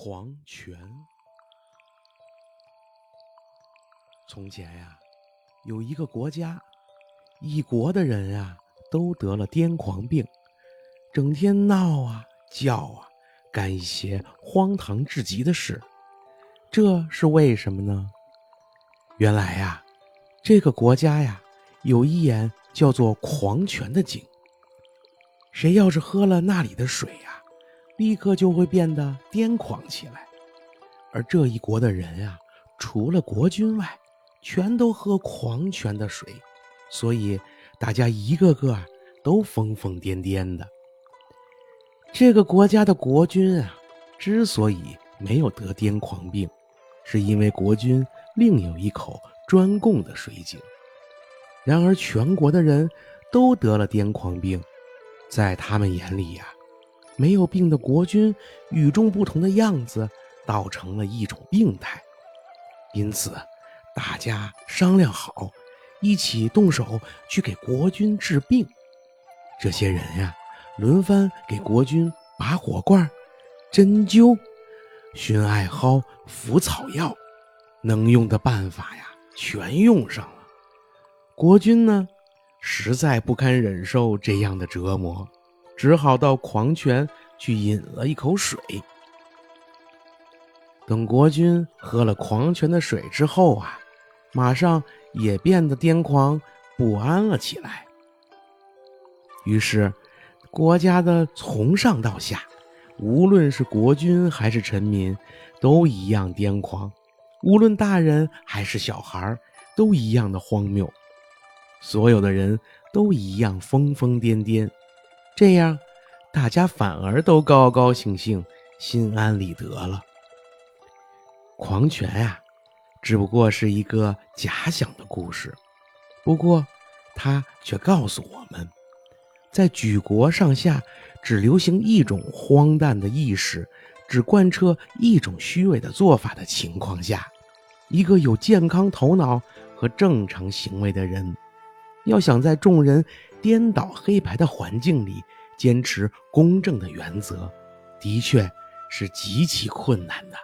狂泉。从前呀，有一个国家，一国的人啊都得了癫狂病，整天闹啊叫啊，干一些荒唐至极的事。这是为什么呢？原来呀，这个国家呀有一眼叫做狂泉的井，谁要是喝了那里的水呀。立刻就会变得癫狂起来，而这一国的人呀，除了国君外，全都喝狂泉的水，所以大家一个个都疯疯癫癫的。这个国家的国君啊，之所以没有得癫狂病，是因为国君另有一口专供的水井。然而全国的人都得了癫狂病，在他们眼里呀。没有病的国君与众不同的样子，倒成了一种病态。因此，大家商量好，一起动手去给国君治病。这些人呀，轮番给国君拔火罐、针灸、熏艾蒿、服草药，能用的办法呀，全用上了。国君呢，实在不堪忍受这样的折磨。只好到狂泉去饮了一口水。等国君喝了狂泉的水之后啊，马上也变得癫狂不安了起来。于是，国家的从上到下，无论是国君还是臣民，都一样癫狂；无论大人还是小孩，都一样的荒谬。所有的人都一样疯疯癫癫。这样，大家反而都高高兴兴、心安理得了。狂犬呀，只不过是一个假想的故事，不过，它却告诉我们，在举国上下只流行一种荒诞的意识，只贯彻一种虚伪的做法的情况下，一个有健康头脑和正常行为的人。要想在众人颠倒黑白的环境里坚持公正的原则，的确是极其困难的。